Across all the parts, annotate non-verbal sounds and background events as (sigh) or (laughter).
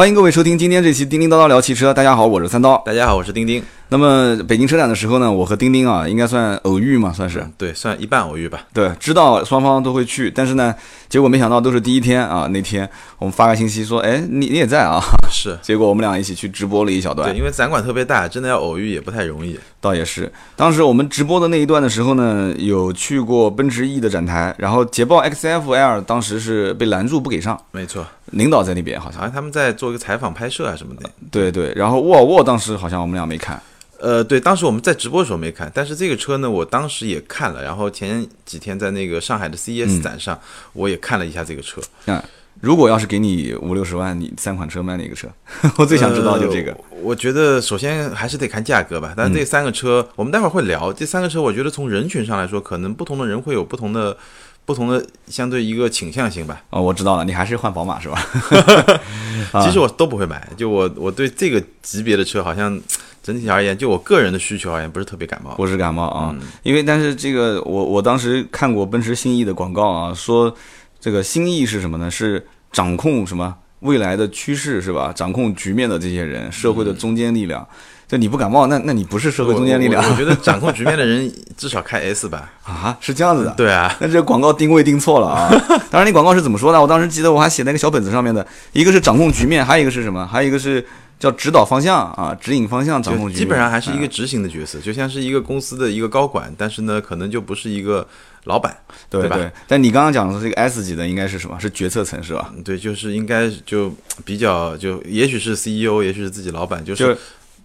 欢迎各位收听今天这期叮叮叨叨聊汽车。大家好，我是三刀。大家好，我是丁丁。那么北京车展的时候呢，我和丁丁啊，应该算偶遇嘛，算是对，算一半偶遇吧。对，知道双方都会去，但是呢，结果没想到都是第一天啊。那天我们发个信息说，哎，你你也在啊？是。(laughs) 结果我们俩一起去直播了一小段。对，因为展馆特别大，真的要偶遇也不太容易。倒也是，当时我们直播的那一段的时候呢，有去过奔驰 E 的展台，然后捷豹 XF-L 当时是被拦住不给上。没错，领导在那边好像。好像他们在做一个采访拍摄啊什么的。对对，然后沃尔沃当时好像我们俩没看。呃，对，当时我们在直播的时候没看，但是这个车呢，我当时也看了。然后前几天在那个上海的 CES 展上，我也看了一下这个车。嗯，如果要是给你五六十万，你三款车买哪个车？(laughs) 我最想知道就这个。我觉得首先还是得看价格吧。但是这三个车，我们待会儿会聊。这三个车，我觉得从人群上来说，可能不同的人会有不同的、不同的相对一个倾向性吧。哦，我知道了，你还是换宝马是吧？(laughs) 其实我都不会买，就我我对这个级别的车好像。整体而言，就我个人的需求而言，不是特别感冒。不是感冒啊，因为但是这个我我当时看过奔驰新 E 的广告啊，说这个新 E 是什么呢？是掌控什么未来的趋势是吧？掌控局面的这些人，社会的中坚力量。就你不感冒，那那你不是社会中坚力量。我觉得 (laughs) 掌控局面的人至少开 S 吧。啊，是这样子的。对啊，那这广告定位定错了啊。当然，你广告是怎么说的？我当时记得我还写在那个小本子上面的，一个是掌控局面，还有一个是什么？还有一个是。叫指导方向啊，指引方向，掌控基本上还是一个执行的角色，就像是一个公司的一个高管，但是呢，可能就不是一个老板，对吧？但你刚刚讲的这个 S 级的应该是什么？是决策层是吧？对，就是应该就比较就，也许是 CEO，也许是自己老板，就是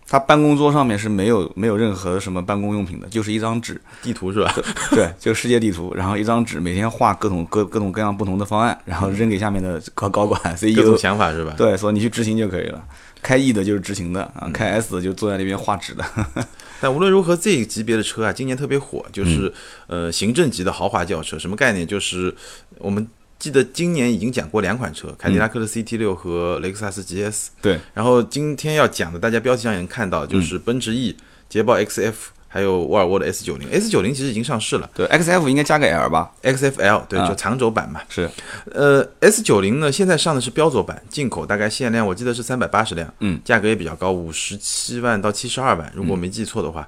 他办公桌上面是没有没有任何什么办公用品的，就是一张纸，地图是吧？对，就世界地图，然后一张纸，每天画各种各各种各样不同的方案，然后扔给下面的高高管 CEO，(laughs) 各种想法是吧？对，说你去执行就可以了。开 E 的就是执行的啊，开 S 的就坐在那边画纸的。(laughs) 但无论如何，这个级别的车啊，今年特别火，就是呃行政级的豪华轿车。什么概念？就是我们记得今年已经讲过两款车，凯迪拉克的 CT 六和雷克萨斯 GS。对。然后今天要讲的，大家标题上也能看到，就是奔驰 E、捷豹 XF。还有沃尔沃的 S 九零，S 九零其实已经上市了。对，XF 应该加个 L 吧？XFL 对，就长轴版嘛。是，呃，S 九零呢，现在上的是标轴版，进口大概限量，我记得是三百八十辆，嗯，价格也比较高，五十七万到七十二万，如果我没记错的话。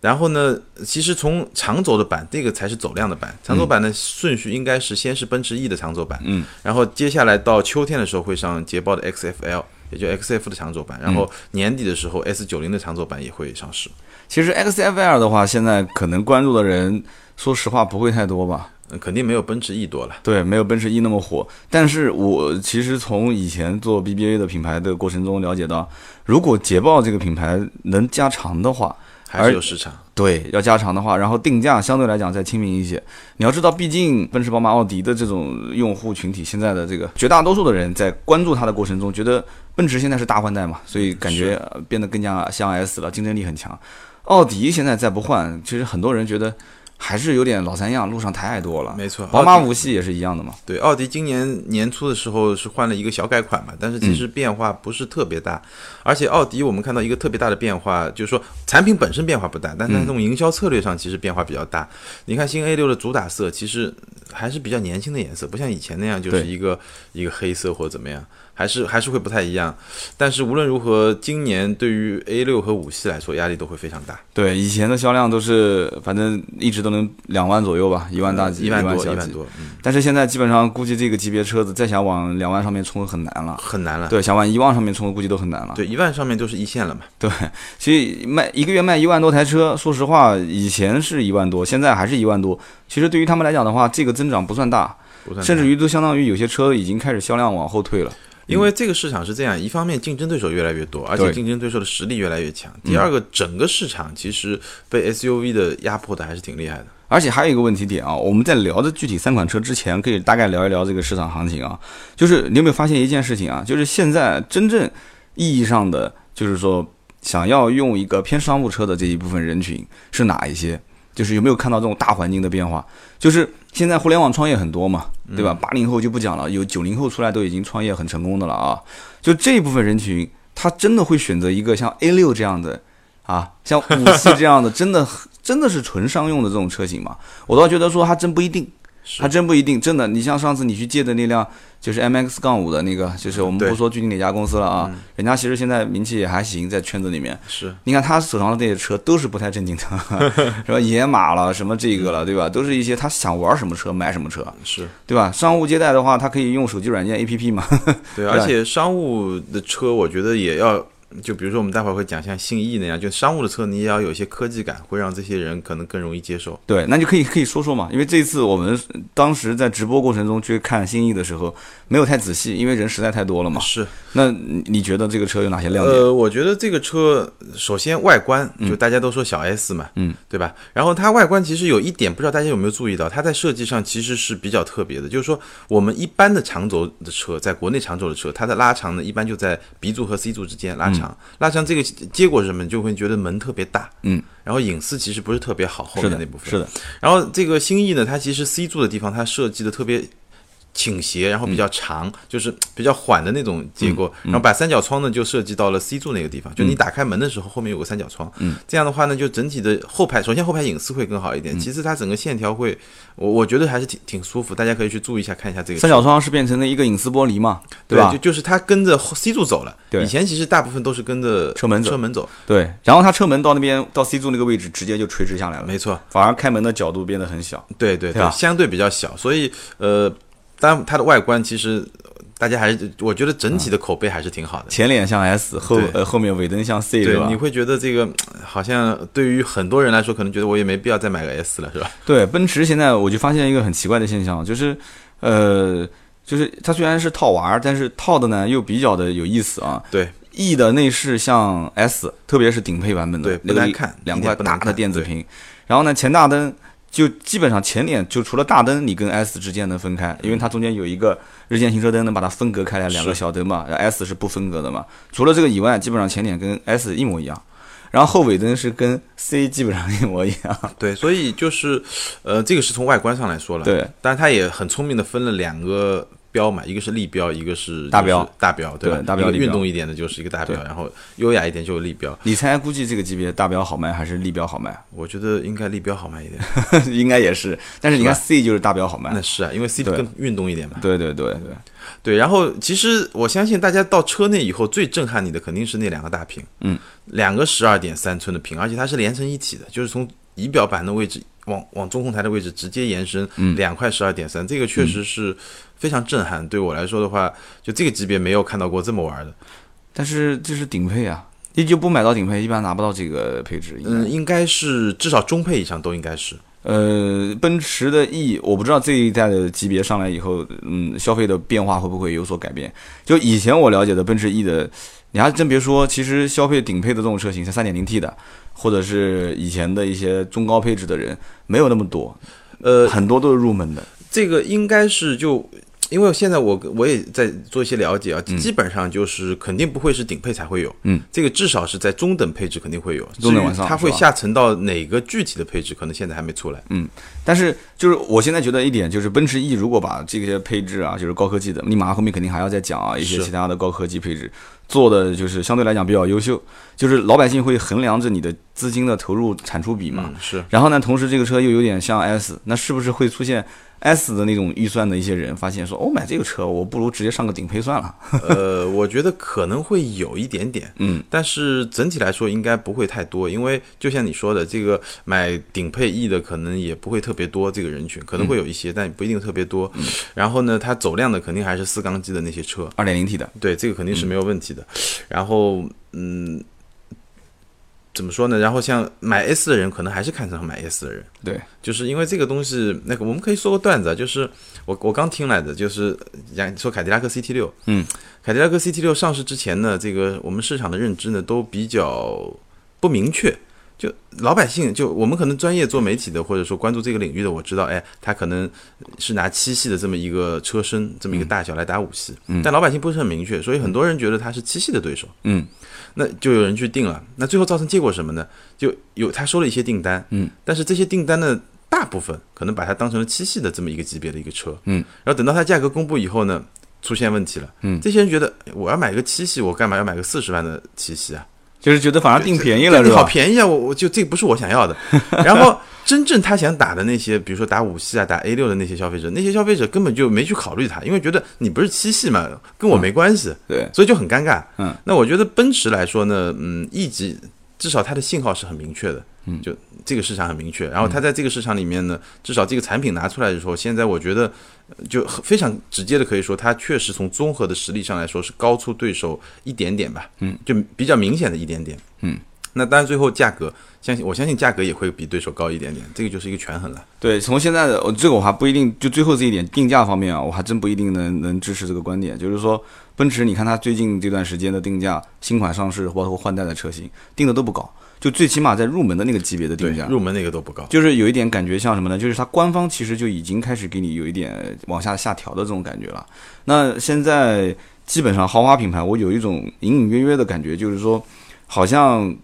然后呢，其实从长轴的版，这个才是走量的版。长轴版的顺序应该是先是奔驰 E 的长轴版，嗯，然后接下来到秋天的时候会上捷豹的 XFL，也就 XF 的长轴版，然后年底的时候 S90 的长轴版也会上市。其实 XFL 的话，现在可能关注的人，说实话不会太多吧？嗯，肯定没有奔驰 E 多了。对，没有奔驰 E 那么火。但是我其实从以前做 BBA 的品牌的过程中了解到，如果捷豹这个品牌能加长的话，还是有市场。对，要加长的话，然后定价相对来讲再亲民一些。你要知道，毕竟奔驰、宝马、奥迪的这种用户群体，现在的这个绝大多数的人在关注它的过程中，觉得奔驰现在是大换代嘛，所以感觉变得更加像 S 了，竞争力很强。奥迪现在再不换，其实很多人觉得还是有点老三样，路上太多了。没错，宝马五系也是一样的嘛。对，奥迪今年年初的时候是换了一个小改款嘛，但是其实变化不是特别大。而且奥迪我们看到一个特别大的变化，就是说产品本身变化不大，但是这种营销策略上其实变化比较大。你看新 A 六的主打色其实还是比较年轻的颜色，不像以前那样就是一个一个黑色或者怎么样。还是还是会不太一样，但是无论如何，今年对于 A 六和五系来说，压力都会非常大。对，以前的销量都是反正一直都能两万左右吧，一万大几，一万多，一万多。但是现在基本上估计这个级别车子再想往两万上面冲很难了，很难了。对，想往一万上面冲估计都很难了。对，一万上面就是一线了嘛。对，其实卖一个月卖一万多台车，说实话，以前是一万多，现在还是一万多。其实对于他们来讲的话，这个增长不算大，甚至于都相当于有些车已经开始销量往后退了。因为这个市场是这样，一方面竞争对手越来越多，而且竞争对手的实力越来越强。第二个，整个市场其实被 SUV 的压迫的还是挺厉害的。而且还有一个问题点啊，我们在聊的具体三款车之前，可以大概聊一聊这个市场行情啊。就是你有没有发现一件事情啊？就是现在真正意义上的，就是说想要用一个偏商务车的这一部分人群是哪一些？就是有没有看到这种大环境的变化？就是现在互联网创业很多嘛，对吧？八零后就不讲了，有九零后出来都已经创业很成功的了啊。就这一部分人群，他真的会选择一个像 A 六这样的啊，像五系这样的，(laughs) 真的真的是纯商用的这种车型吗？我倒觉得说，还真不一定。还真不一定。真的，你像上次你去借的那辆，就是 M X 杠五的那个，就是我们不说具体哪家公司了啊，人家其实现在名气也还行，在圈子里面。是你看他手上的这些车都是不太正经的，(laughs) 什么野马了，什么这个了，对吧？都是一些他想玩什么车买什么车，是，对吧？商务接待的话，他可以用手机软件 A P P 嘛。对，(laughs) 而且商务的车，我觉得也要。就比如说，我们待会儿会讲像信义那样，就商务的车，你也要有一些科技感，会让这些人可能更容易接受。对，那就可以可以说说嘛，因为这次我们当时在直播过程中去看新意的时候，没有太仔细，因为人实在太多了嘛。是，那你觉得这个车有哪些亮点？呃，我觉得这个车首先外观，就大家都说小 S 嘛，嗯，对吧？然后它外观其实有一点，不知道大家有没有注意到，它在设计上其实是比较特别的，就是说我们一般的长轴的车，在国内长轴的车，它的拉长呢，一般就在 B 柱和 C 柱之间拉长，拉长这个结果是什么？你就会觉得门特别大，嗯，然后隐私其实不是特别好，后面那部分是的，然后这个新意呢，它其实 C 柱的地方它设计的特别倾斜，然后比较长，就是 (tsk) 比较缓的那种结构。然后把三角窗呢就设计到了 C 柱那个地方，就你打开门的时候后面有个三角窗。嗯，这样的话呢，就整体的后排，首先后排隐私会更好一点，其次它整个线条会，我我觉得还是挺挺舒服，大家可以去注意一下看一下这个三角窗是变成了一个隐私玻璃嘛，对吧就？就是它跟着后 C 柱走了。对以前其实大部分都是跟着车门走车门走，对，然后它车门到那边到 C 柱那个位置直接就垂直下来了，没错。反而开门的角度变得很小。对对对吧相对比较小，所以呃，当然它的外观其实大家还是我觉得整体的口碑还是挺好的。前脸像 S，后呃后面尾灯像 C，是对，吧你？会觉得这个呃好像对于很多人来说，可能觉得我也没必要再买个 S 了，是吧？对，奔驰现在我就发现一个很奇怪的现象，就是呃，就是它虽然是套娃，但是套的呢又比较的有意思啊。对 E 的内饰像 S，特别是顶配版本的，对那个不难看两块大的电子屏。然后呢，前大灯就基本上前脸就除了大灯，你跟 S 之间能分开，因为它中间有一个日间行车灯能把它分隔开来，两个小灯嘛，S 是不分隔的嘛。除了这个以外，基本上前脸跟 S 一模一样。然后后尾灯是跟 C 基本上一模一样，(laughs) 对，所以就是呃，这个是从外观上来说了。对，但是它也很聪明的分了两个。标嘛，一个是立标，一个是大标大标，对吧？大标运动一点的就是一个大标，然后优雅一点就是立标。你猜估计这个级别大标好卖还是立标好卖？我觉得应该立标好卖一点。(laughs) 应该也是，但是你看 C 就是大标好卖那。是啊，因为 C 更运动一点嘛。对对对对，对，然后其实我相信大家到车内以后最震撼你的肯定是那两个大屏，嗯，两个十二点三寸的屏，而且它是连成一体的，就是从仪表板的位置往往中控台的位置直接延伸，嗯两块十二点三，这个确实是非常震撼。对我来说的话，就这个级别没有看到过这么玩的。但是这是顶配啊，你就不买到顶配，一般拿不到这个配置。应该嗯，应该是至少中配以上都应该是。呃，奔驰的 E，我不知道这一代的级别上来以后，嗯，消费的变化会不会有所改变？就以前我了解的奔驰 E 的，你还真别说，其实消费顶配的这种车型，像 3.0T 的，或者是以前的一些中高配置的人，没有那么多，呃，很多都是入门的。这个应该是就。因为现在我我也在做一些了解啊，嗯。基本上就是肯定不会是顶配才会有，嗯，这个至少是在中等配置肯定会有，中等往上它会下沉到哪个具体的配置，可能现在还没出来。嗯。但是就是我现在觉得一点就是奔驰 E 如果把这些配置啊，就是高科技的，你马上后面肯定还要再讲啊一些其他的高科技配置做的就是相对来讲比较优秀，就是老百姓会衡量着你的资金的投入产出比嘛。嗯，是然后呢，同时这个车又有点像 S，那是不是会出现 S 的那种预算的一些人发现说，哦，买这个车我不如直接上个顶配算了。(laughs) 呃，我觉得可能会有一点点，嗯，但是整体来说应该不会太多，因为就像你说的，这个买顶配 E 的可能也不会特别多，这个人群可能会有一些，但不一定特别多。然后呢，它走量的肯定还是四缸机的那些车，二点零 T 的，对，这个肯定是没有问题的。然后，嗯，怎么说呢？然后像买 S 的人，可能还是看上买 S 的人，对，就是因为这个东西，那个我们可以说个段子啊，就是我我刚听来的，就是讲说凯迪拉克 CT 六，嗯，凯迪拉克 CT 六上市之前呢，这个我们市场的认知呢都比较不明确。就老百姓，就我们可能专业做媒体的，或者说关注这个领域的，我知道，哎，他可能是拿七系的这么一个车身，这么一个大小来打五系，嗯。但老百姓不是很明确，所以很多人觉得他是七系的对手，嗯，那就有人去定了，那最后造成结果什么呢？就有他收了一些订单，嗯，但是这些订单呢，大部分可能把它当成了七系的这么一个级别的一个车，嗯，然后等到它价格公布以后呢，出现问题了，嗯。这些人觉得我要买个七系，我干嘛要买个四十万的七系啊？就是觉得反而定便宜了，对是吧？好便宜啊！我我就这不是我想要的。然后真正他想打的那些，比如说打五系啊、打 A 六的那些消费者，那些消费者根本就没去考虑它，因为觉得你不是七系嘛，跟我没关系，对，所以就很尴尬。嗯，那我觉得奔驰来说呢，嗯，E 级至少它的信号是很明确的，嗯，就这个市场很明确。然后它在这个市场里面呢，至少这个产品拿出来的时候，现在我觉得呃就非常直接的可以说，它确实从综合的实力上来说是高出对手一点点吧，嗯，就比较明显的一点点，嗯。那当然，最后价格，相信我相信价格也会比对手高一点点，这个就是一个权衡了。对，从现在的我这个我还不一定，就最后这一点定价方面啊，我还真不一定能能支持这个观点。就是说，奔驰，你看它最近这段时间的定价，新款上市包括换代的车型定的都不高，就最起码在入门的那个级别的定价，，入门那个都不高。就是有一点感觉像什么呢？就是它官方其实就已经开始给你有一点往下下调的这种感觉了。那现在基本上豪华品牌，我有一种隐隐约约的感觉，就是说好像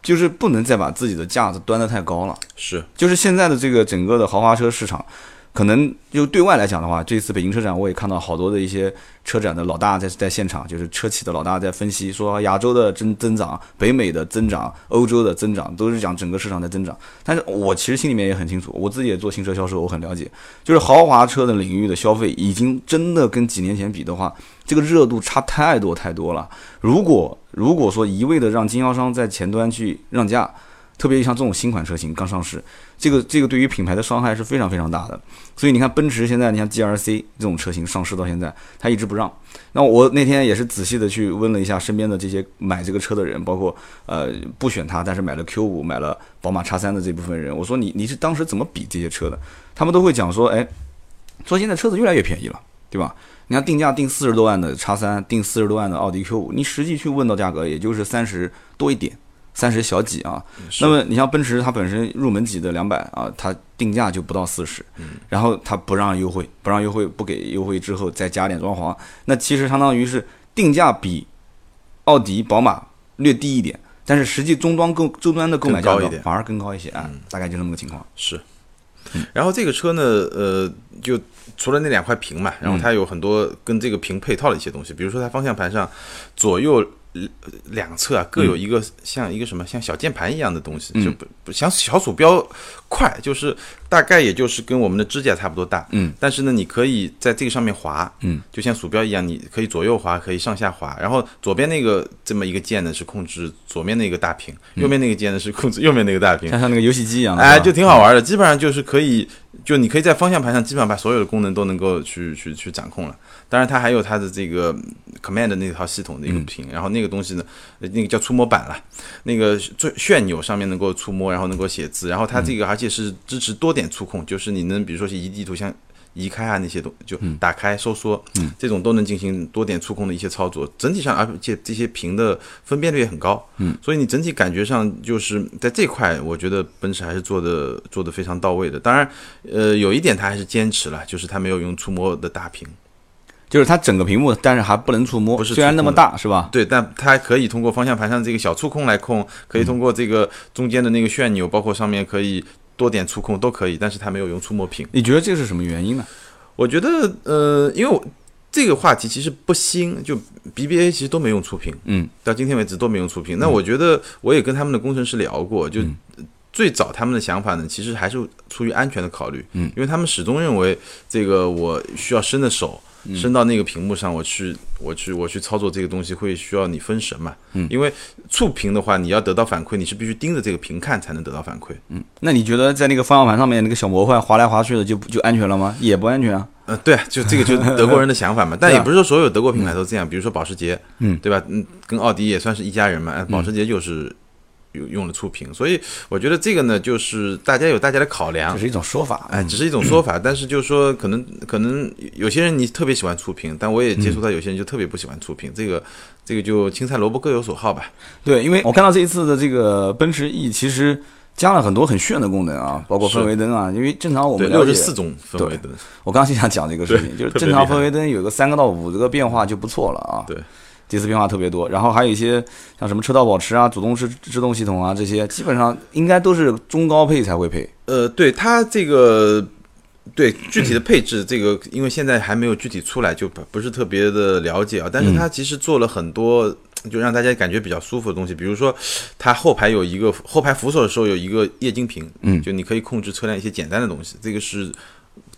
就是不能再把自己的架子端得太高了。是，就是现在的这个整个的豪华车市场，可能就对外来讲的话，这次北京车展我也看到好多的一些车展的老大在在现场，就是车企的老大在分析说亚洲的增增长、北美的增长、欧洲的增长，都是讲整个市场在增长。但是我其实心里面也很清楚，我自己也做新车销售，我很了解，就是豪华车的领域的消费已经真的跟几年前比的话，这个热度差太多太多了。如果如果说一味的让经销商在前端去让价，特别像这种新款车型刚上市，这个这个对于品牌的伤害是非常非常大的。所以你看，奔驰现在你像 GRC 这种车型上市到现在，它一直不让。那我那天也是仔细的去问了一下身边的这些买这个车的人，包括呃不选它，但是买了 Q 五、买了宝马 X 三的这部分人，我说你你是当时怎么比这些车的？他们都会讲说，哎，说现在车子越来越便宜了，对吧？你看定价定四十多万的 X 三，定四十多万的奥迪 Q 五，你实际去问到价格，也就是三十多一点。三十小几啊，那么你像奔驰，它本身入门级的两百啊，它定价就不到四十，然后它不让优惠，不让优惠，不给优惠之后再加点装潢，那其实相当于是定价比奥迪、宝马略低一点，但是实际终端购终端的购买价格反而更高一些啊，大概就那么个情况。是，然后这个车呢，呃，就除了那两块屏嘛，然后它有很多跟这个屏配套的一些东西，比如说它方向盘上左右呃两侧啊各有一个像一个什么像小键盘一样的东西，就不不像小鼠标快，就是大概也就是跟我们的指甲差不多大，嗯，但是呢，你可以在这个上面滑，嗯，就像鼠标一样，你可以左右滑，可以上下滑，然后左边那个这么一个键呢是控制左面那个大屏，右面那个键呢是控制右面那个大屏，像像那个游戏机一样的，哎，就挺好玩的。基本上就是可以，就你可以在方向盘上基本上把所有的功能都能够去去去掌控了。当然，它还有它的这个 command 那套系统的一个屏，然后那个东西呢，呃那个叫触摸板了，那个最旋钮上面能够触摸，然后能够写字，然后它这个而且是支持多点触控，就是你能比如说是一地图像。移开啊，那些东就打开、收缩，这种都能进行多点触控的一些操作。整体上，而且这些屏的分辨率也很高，嗯，所以你整体感觉上就是在这块，我觉得奔驰还是做的做的非常到位的。当然，呃，有一点它还是坚持了，就是它没有用触摸的大屏，就是它整个屏幕，但是还不能触摸，不是虽然那么大，是吧？对，但它可以通过方向盘上这个小触控来控，可以通过这个中间的那个旋钮，包括上面可以多点触控都可以，但是它没有用触摸屏。你觉得这是什么原因呢？我觉得，呃，因为我这个话题其实不新，就 BBA 其实都没用触屏，嗯，到今天为止都没用触屏。那我觉得我也跟他们的工程师聊过，就最早他们的想法呢，其实还是出于安全的考虑，嗯，因为他们始终认为这个我需要伸的手。嗯伸到那个屏幕上，我去，我去，我去操作这个东西，会需要你分神嘛？嗯，因为触屏的话，你要得到反馈，你是必须盯着这个屏看才能得到反馈。嗯，那你觉得在那个方向盘上面那个小模块滑来滑去的就就安全了吗？也不安全啊。呃，对啊，就这个就德国人的想法嘛，(laughs) 但也不是说所有德国品牌都这样，比如说保时捷，嗯，对吧？嗯，跟奥迪也算是一家人嘛，呃保时捷就是有用了触屏，所以我觉得这个呢，就是大家有大家的考量只，是一种说法。哎，只是一种说法，但是就是说，可能可能有些人你特别喜欢触屏，但我也接触到有些人就特别不喜欢触屏，这个这个就青菜萝卜各有所好吧。对，因为我看到这一次的这个奔驰 E，其实加了很多很炫的功能啊，包括氛围灯啊。因为正常我，们六十四种氛围灯，我刚刚就想讲这个事情，就是正常氛围灯有个三个到五个变化就不错了啊。对，这次变化特别多，然后还有一些像什么车道保持啊、主动式制动系统啊这些，基本上应该都是中高配才会配。呃，对它这个。对具体的配置，这个因为现在还没有具体出来，就不不是特别的了解啊。但是它其实做了很多就让大家感觉比较舒服的东西，比如说它后排有一个后排扶手的时候有一个液晶屏，嗯就你可以控制车辆一些简单的东西，这个是。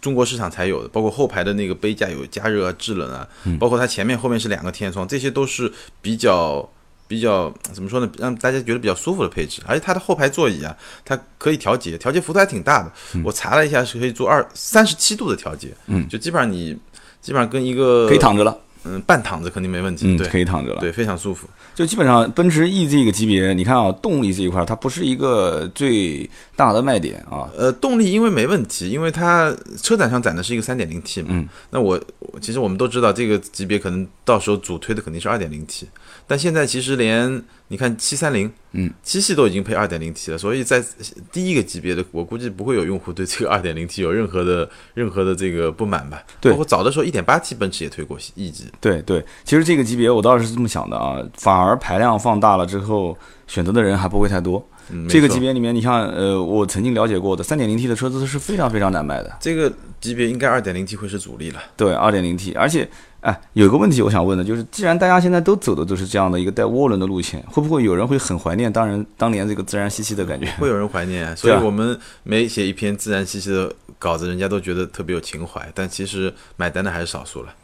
中国市场才有的，包括后排的那个杯架有加热啊、制冷啊，包括它前面、后面是两个天窗，这些都是比较比较怎么说呢，让大家觉得比较舒服的配置。而且它的后排座椅啊，它可以调节，调节幅度还挺大的。我查了一下，是可以做二三十七度的调节，嗯就基本上你基本上跟一个可以躺着了，嗯半躺着肯定没问题，嗯，对可以躺着了。对，非常舒服。就基本上奔驰 E 这个级别，你看啊，动力这一块它不是一个最大的卖点啊。呃，动力因为没问题，因为它车展上展的是一个 3.0T 嘛。嗯。那我我其实我们都知道，这个级别可能到时候主推的肯定是 2.0T，但现在其实连你看七三零嗯，七系都已经配二点零 T 了，所以在第一个级别的，我估计不会有用户对这个二点零 T 有任何的任何的这个不满吧。对包括早的时候一点八 T 奔驰也推过一级。对对，其实这个级别我倒是这么想的啊，反而排量放大了之后，选择的人还不会太多。嗯，这个级别里面，你像，呃，我曾经了解过的三点零 T 的车子是非常非常难卖的。这个级别应该二点零 T 会是主力了。对二点零 T，而且，哎，有个问题我想问的就是，既然大家现在都走的都是这样的一个带涡轮的路线，会不会有人会很怀念当然当年这个自然吸气的感觉？会有人怀念啊，所以我们每写一篇自然吸气的稿子，人家都觉得特别有情怀，但其实买单的还是少数了。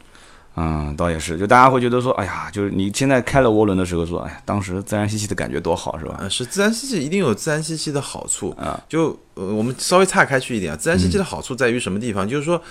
嗯，倒也是，就大家会觉得说，哎呀，就是你现在开了涡轮的时候说，哎呀，当时自然吸气的感觉多好，是吧？呃，是自然吸气一定有自然吸气的好处。啊，就呃，我们稍微岔开去一点啊，自然吸气的好处在于什么地方？就是说。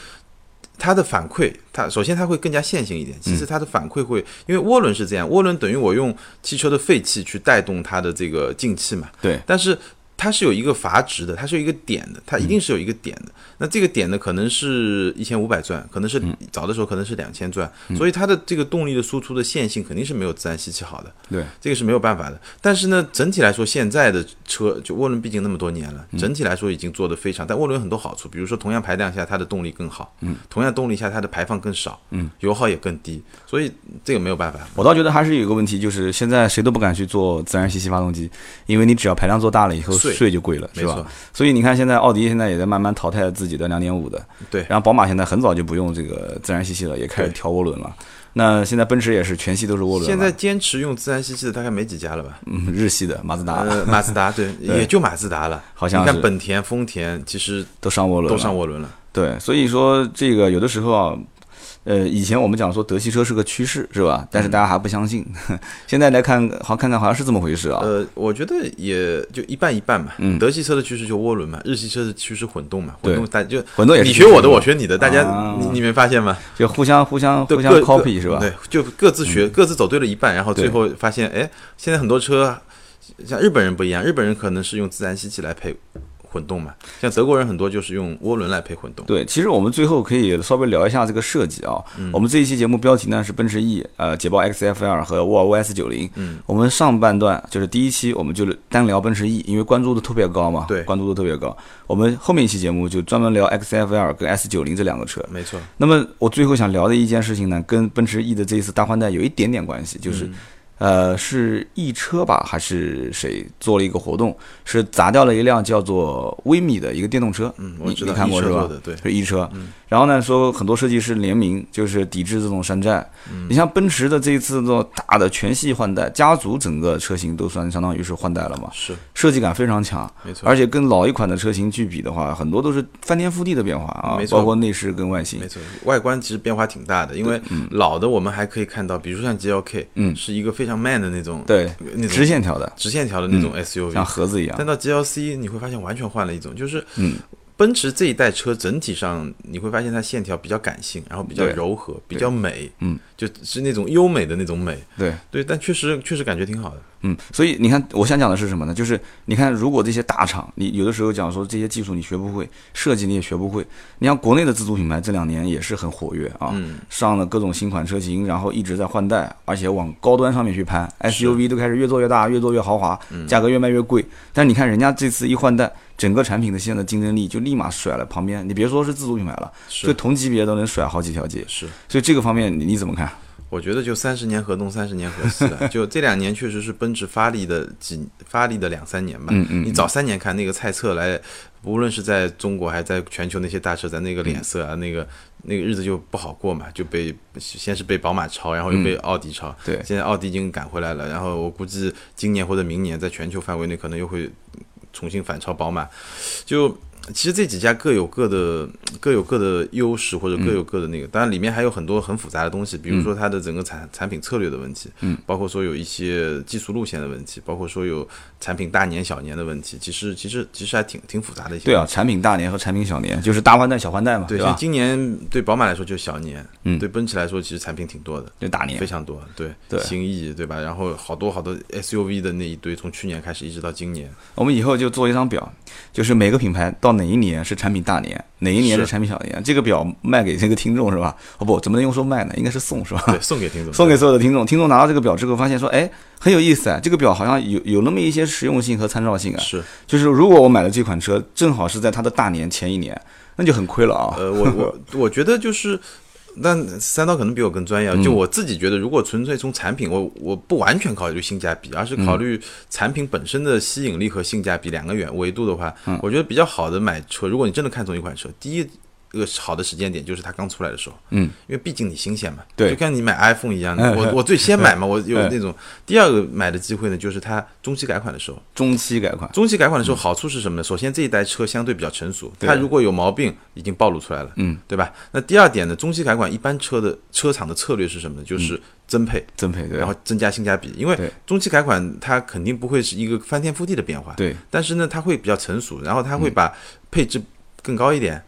它的反馈，它首先它会更加线性一点，其次它的反馈会，因为涡轮是这样，涡轮等于我用汽车的废气去带动它的这个进气嘛，对，但是它是有一个阀值的，它是有一个点的，它一定是有一个点的。那这个点呢，可能是一千五百转，可能是早的时候可能是两千转，所以它的这个动力的输出的线性肯定是没有自然吸气好的，对，这个是没有办法的。但是呢，整体来说，现在的车就涡轮毕竟那么多年了，整体来说已经做得非常。但涡轮有很多好处，比如说同样排量下它的动力更好，嗯，同样动力下它的排放更少，嗯，油耗也更低，所以这个没有办法。我倒觉得还是有一个问题，就是现在谁都不敢去做自然吸气发动机，因为你只要排量做大了以后，税税就贵了，是吧？，所以你看，现在奥迪现在也在慢慢淘汰自己的2.5的，对然后宝马现在很早就不用这个自然吸气了，也开始调涡轮了。那现在奔驰也是全系都是涡轮，现在坚持用自然吸气的大概没几家了吧？嗯，日系的马自达呃，马自达对，(laughs) 对也就马自达了。好像是你看本田、丰田其实都上涡轮，都上涡轮了。对，所以说这个有的时候啊，呃，以前我们讲说德系车是个趋势，是吧？但是大家还不相信，(laughs) 现在来看，好看看好像是这么回事啊。呃，我觉得也就一半一半嘛。嗯德系车的趋势就涡轮嘛，日系车的趋势混动嘛。混动大就混动也是你学我的，我学你的，大家啊你你没发现吗？就互相互相互相 copy 是吧？嗯对，就各自学，各自走对了一半，然后最后发现，哎，现在很多车像日本人不一样，日本人可能是用自然吸气来配混动嘛，像德国人很多就是用涡轮来配混动。对，其实我们最后可以稍微聊一下这个设计啊。嗯我们这一期节目标题呢是奔驰 E、呃捷豹 XFL 和沃尔沃 S 九零。嗯，我们上半段就是第一期，我们就单聊奔驰 E，因为关注度特别高嘛，对关注度特别高。我们后面一期节目就专门聊 XFL 跟 S 九零这两个车。没错。那么我最后想聊的一件事情呢，跟奔驰 E 的这一次大换代有一点点关系，就是。嗯呃，是易车吧，还是谁做了一个活动，是砸掉了一辆叫做威米的一个电动车？嗯，我你知道你看过是吧对，是易车。嗯然后呢，说很多设计师联名，就是抵制这种山寨。嗯。你像奔驰的这一次这种大的全系换代，家族整个车型都算相当于是换代了嘛，是。设计感非常强。没错，而且跟老一款的车型去比的话，很多都是翻天覆地的变化啊没，错。包括内饰跟外形。没。错，外观其实变化挺大的，因为老的我们还可以看到，比如说像 GLK，嗯。是一个非常 man 的那种，对，那种直线条的，直线条的那种 SUV，、像盒子一样。但。到 GLC 你会发现完全换了一种，就是嗯，奔驰这一代车整体上你会发现它线条比较感性，然后比较柔和，比较美，嗯，就是那种优美的那种美，对，对，但确实确实感觉挺好的，嗯，所以你看，我想讲的是什么呢？就是你看，如果这些大厂，你有的时候讲说这些技术你学不会，设计你也学不会。你像国内的自主品牌这两年也是很活跃啊，嗯，上了各种新款车型，然后一直在换代，而且往高端上面去攀，SUV 都开始越做越大，越做越豪华，嗯价格越卖越贵。但是你看人家这次一换代，整个产品的现在的竞争力就立马甩了旁边，你别说是自主品牌了，就是同级别都能甩好几条街。是。所以这个方面你你怎么看？我觉得就三十年河东，三十年河西了。(laughs) 就这两年确实是奔驰发力的几发力的两三年吧。嗯嗯你早三年看那个蔡澈来，无论是在中国还是在全球那些大车展，那个脸色啊，那个那个日子就不好过嘛，就被先是被宝马超，然后又被奥迪超。对现在奥迪已经赶回来了，然后我估计今年或者明年在全球范围内可能又会重新反超宝马。就其实这几家各有各的各有各的优势，或者各有各的那个，当然里面还有很多很复杂的东西，比如说它的整个产产品策略的问题，嗯，包括说有一些技术路线的问题，包括说有产品大年小年的问题，其实其实其实还挺挺复杂的一些。对啊，产品大年和产品小年就是大换代小换代嘛，对？今年对宝马来说就是小年，嗯对奔驰来说其实产品挺多的，就大年非，常多，对，对新 E 对吧？然后好多好多 SUV 的那一堆，从去年开始一直到今年，我们以后就做一张表，就是每个品牌到哪一年是产品大年，哪一年是是产品小年，这个表卖给这个听众是吧？哦不，怎么能用说卖呢？应该是送是吧？对，送给听众，送给所有的听众，听众拿到这个表之后，发现说，哎，很有意思啊，这个表好像有有那么一些实用性和参照性啊。是，就是如果我买了这款车正好是在它的大年前一年，那就很亏了啊。呃，我我我觉得就是。但三刀可能比我更专业啊，就我自己觉得，如果纯粹从产品，我我不完全考虑性价比，而是考虑产品本身的吸引力和性价比两个远维度的话，我觉得比较好的买车，如果你真的看中一款车，第一个好的时间点就是它刚出来的时候，嗯，因为毕竟你新鲜嘛，对。就跟你买 iPhone 一样，我我最先买嘛，我有那种第二个买的机会呢，就是它中期改款的时候，中期改款，中期改款的时候好处是什么呢？首先这一代车相对比较成熟，它如果有毛病已经暴露出来了，嗯，对吧？那第二点呢，中期改款一般车的车厂的策略是什么呢？就是增配，增配对，然后增加性价比，因为中期改款它肯定不会是一个翻天覆地的变化，对。但是呢，它会比较成熟，然后它会把配置更高一点，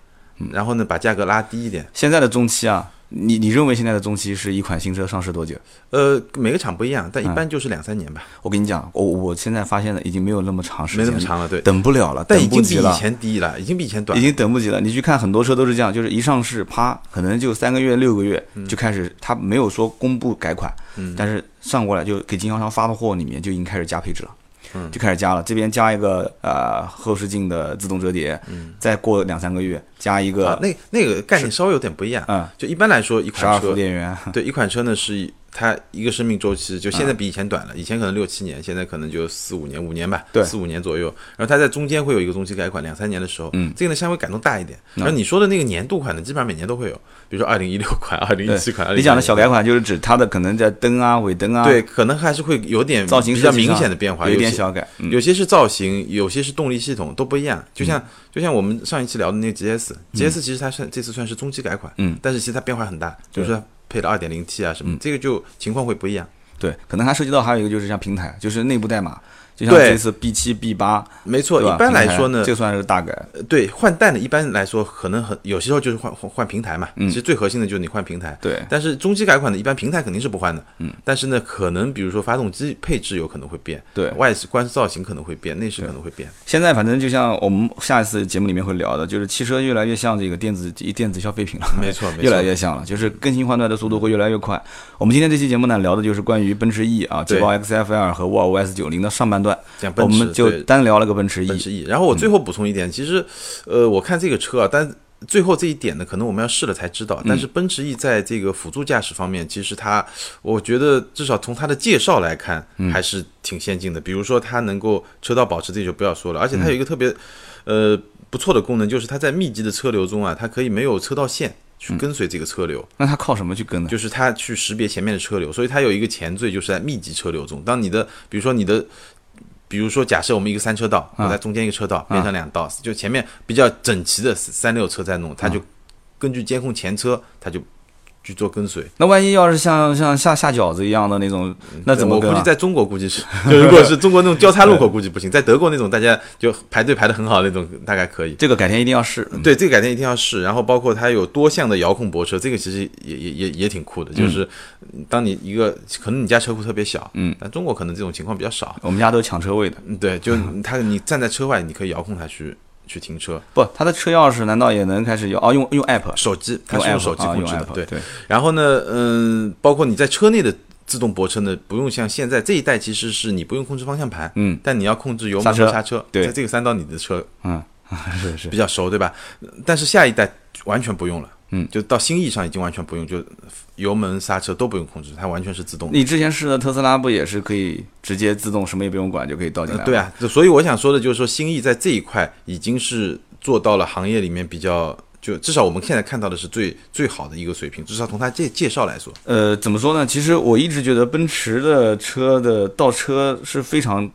然后呢把价格拉低一点。现在的中期啊，你你认为现在的中期是一款新车上市多久？呃，每个厂不一样，嗯但一般就是两三年吧，我跟你讲，我我现在发现了，已经没有那么长时间没间，那么长了，对。等不了了，但已经比以。前低了，已经比以前短了。已经等不及了，你去看很多车都是这样，就是一上市，啪，可能就三个月、六个月就开始，他没有说公布改款，嗯但是上过来就给经销商发的货里面就已经开始加配置了，嗯就开始加了，这边加一个呃后视镜的自动折叠，再过两三个月加一啊个，那那个概念稍微有点不一样。嗯，就一般来说，一十二款车伏电源，对，一款车呢是以它一个生命周期，就现在比以前短了，以前可能六七年，现在可能就四五年、五年吧，对。四五年左右。然后它在中间会有一个中期改款，两三年的时候，嗯，这个呢稍微改动大一点。然后你说的那个年度款呢，基本上每年都会有，比如说二零一六款、二零一七款。你讲的小改款就是指它的可能在灯啊、尾灯啊，对，可能还是会有点造型比较明显的变化，有点小改，嗯。有些是造型，有些是动力系统都不一样。就像、就像我们上一期聊的那个 GS，GS、其实它算这次算是中期改款，嗯，但是其实它变化很大，就是说配了二点零 T 啊什么，这个就情况会不一样。对，可能还涉及到还有一个就是像平台，就是内部代码，就像对这次 B 七、B 八，没错，一般来说呢，这算是大改，呃对换代呢，一般来说可能很有些时候就是换换换平台嘛。嗯其实最核心的就是你换平台。对，但是中期改款的，一般平台肯定是不换的。嗯。但是呢，可能比如说发动机配置有可能会变，对外饰观造型可能会变，内饰可能会变。现在反正就像我们下一次节目里面会聊的，就是汽车越来越像这个电子电子消费品了，没错，没错。(laughs) 越来越像了，就是更新换代的速度会越来越快。我们今天这期节目呢，聊的就是关于奔驰 E 啊、捷豹 XFL 和沃尔沃 S 九零的上半段，讲奔驰，我们就单聊了个奔驰 E。奔驰 E。然后我最后补充一点，其实，呃，我看这个车啊，但最后这一点呢，可能我们要试了才知道。但是奔驰 E 在这个辅助驾驶方面，其实它，我觉得至少从它的介绍来看，还是挺先进的。比如说它能够车道保持，这就不要说了，而且它有一个特别，呃，不错的功能，就是它在密集的车流中啊，它可以没有车道线。去跟随这个车流，那它靠什么去跟呢？就是它去识别前面的车流，所以它有一个前缀，就是在密集车流中，当你的，比如说你的。比如说，假设我们一个三车道，我在中间一个车道，变成两道，就前面比较整齐的三六车在弄，它就根据监控前车，它就去做跟随。那万一要是像像下下饺子一样的那种，那怎么啊？我估计在中国估计是，(laughs) 就如果是中国那种交叉路口估计不行，在德国那种大家就排队排的很好的那种，大概可以。这个改天一定要试。对，这个改天一定要试。然后包括它有多项的遥控泊车，这个其实也也也也挺酷的。就是当你一个可能你家车库特别小，嗯，但中国可能这种情况比较少。我们家都抢车位的，嗯，对，就它你站在车外，你可以遥控它去去停车。不，他的车钥匙难道也能开始用？哦，用用 app，手机，它用是用手机控制的对。对，然后呢，嗯，包括你在车内的自动泊车呢，不用像现在这一代，其实是你不用控制方向盘，嗯，但你要控制油门和刹车。对在这个三刀你的车嗯，(laughs) 是是比较熟，对吧？但是下一代完全不用了。嗯，就到新 E 上已经完全不用，就油门刹车都不用控制，它完全是自动的。你之前试的特斯拉不也是可以直接自动什么也不用管就可以倒进来？对啊，所以我想说的就是说，新意在这一块已经是做到了行业里面比较，就至少我们现在看到的是最最好的一个水平，至少从它介介绍来说。呃，怎么说呢？其实我一直觉得奔驰的车的倒车是非常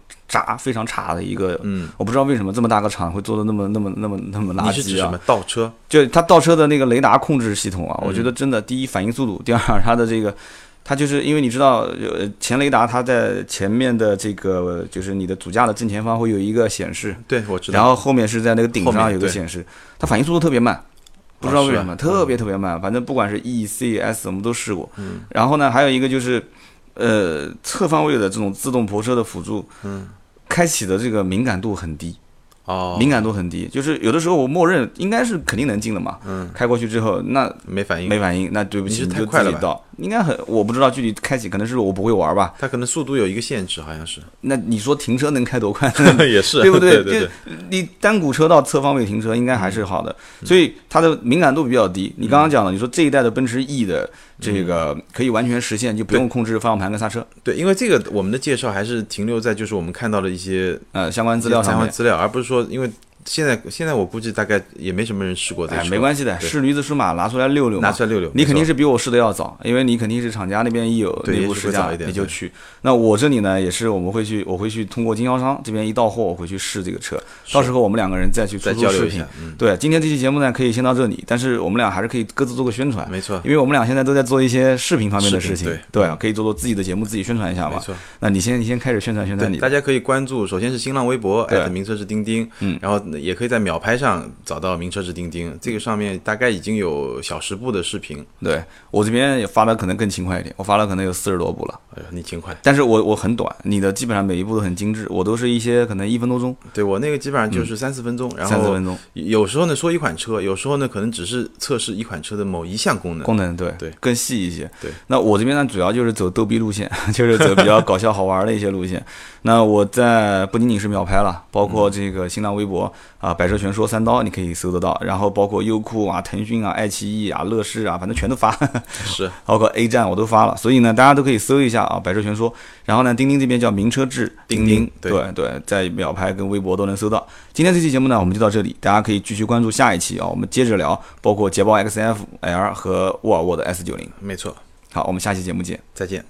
渣、非常差的一个。嗯，我不知道为什么这么大个厂会做的那么、那么、那么、那么垃圾啊你是指什么？倒车？就它倒车的那个雷达控制系统啊，我觉得嗯真的第一反应速度，第二它的这个。它就是因为你知道，呃，前雷达它在前面的这个，就是你的主驾的正前方会有一个显示，对，我知道。然后后面是在那个顶上有个显示，它反应速度特别慢，不知道为什么、啊特别特别慢。反正不管是 E、C、S，我们都试过。嗯然后呢，还有一个就是，呃，侧方位的这种自动泊车的辅助，嗯，开启的这个敏感度很低，哦，敏感度很低。就是有的时候我默认应该是肯定能进的嘛，嗯，开过去之后那没反应，没反应，那对不起，你就太快了吧自己倒。应该很，我不知道具体开启，可能是我不会玩吧。它可能速度有一个限制，好像是。那你说停车能开多快？(laughs) 也是，对不对？就对，你单股车道侧方位停车应该还是好的，嗯所以它的敏感度比较低。你刚刚讲了，你说这一代的奔驰 E 的这个可以完全实现，就不用控制方向盘跟刹车，对，因为这个我们的介绍还是停留在就是我们看到的一些呃，相关资料。相关资料，而不是说因为现在现在我估计大概也没什么人试过这个哎，没关系的，对是驴子是马，拿出来溜溜。拿出来溜溜。你肯定是比我试的要早，因为你肯定是厂家那边一有内部试驾你就去。那我这里呢，也是我们会去，我会去通过经销商这边一到货，我会去试这个车，到时候我们两个人再去出再出视频交流一下。，嗯，对，今天这期节目呢，可以先到这里，但是我们俩还是可以各自做个宣传，没错，因为我们俩现在都在做一些视频方面的事情，对啊，可以做做自己的节目，自己宣传一下嘛。没错。那你先，你先开始宣传宣传，你大家可以关注，首先是新浪微博对名车是钉钉，嗯然后也可以在秒拍上找到名车志钉钉，这个上面大概已经有小十部的视频，对我这边也发的可能更勤快一点，我发了可能有四十多部了，哎呀，你勤快。但是我我很短，你的基本上每一部都很精致，我都是一些可能一分多钟、对我那个基本上就是三四分钟，然后嗯三四分钟有时候呢说一款车，有时候呢可能只是测试一款车的某一项功能。功能，对对更细一些。对，那我这边呢主要就是走逗逼路线，(laughs) 就是走比较搞笑好玩的一些路线。那我在不仅仅是秒拍了，包括这个新浪微博啊，百车全说三刀你可以搜得到，然后包括优酷啊、腾讯啊、爱奇艺啊、乐视啊，反正全都发。是，(laughs) 包括 A 站我都发了，所以呢，大家都可以搜一下啊，百车全说。然后呢，钉钉这边叫名车志钉钉钉对对对，在秒拍跟微博都能搜到。今天这期节目呢，我们就到这里，大家可以继续关注下一期啊，我们接着聊，包括捷豹 XF L 和沃尔沃的 S 九零。没错。好，我们下期节目见。再见。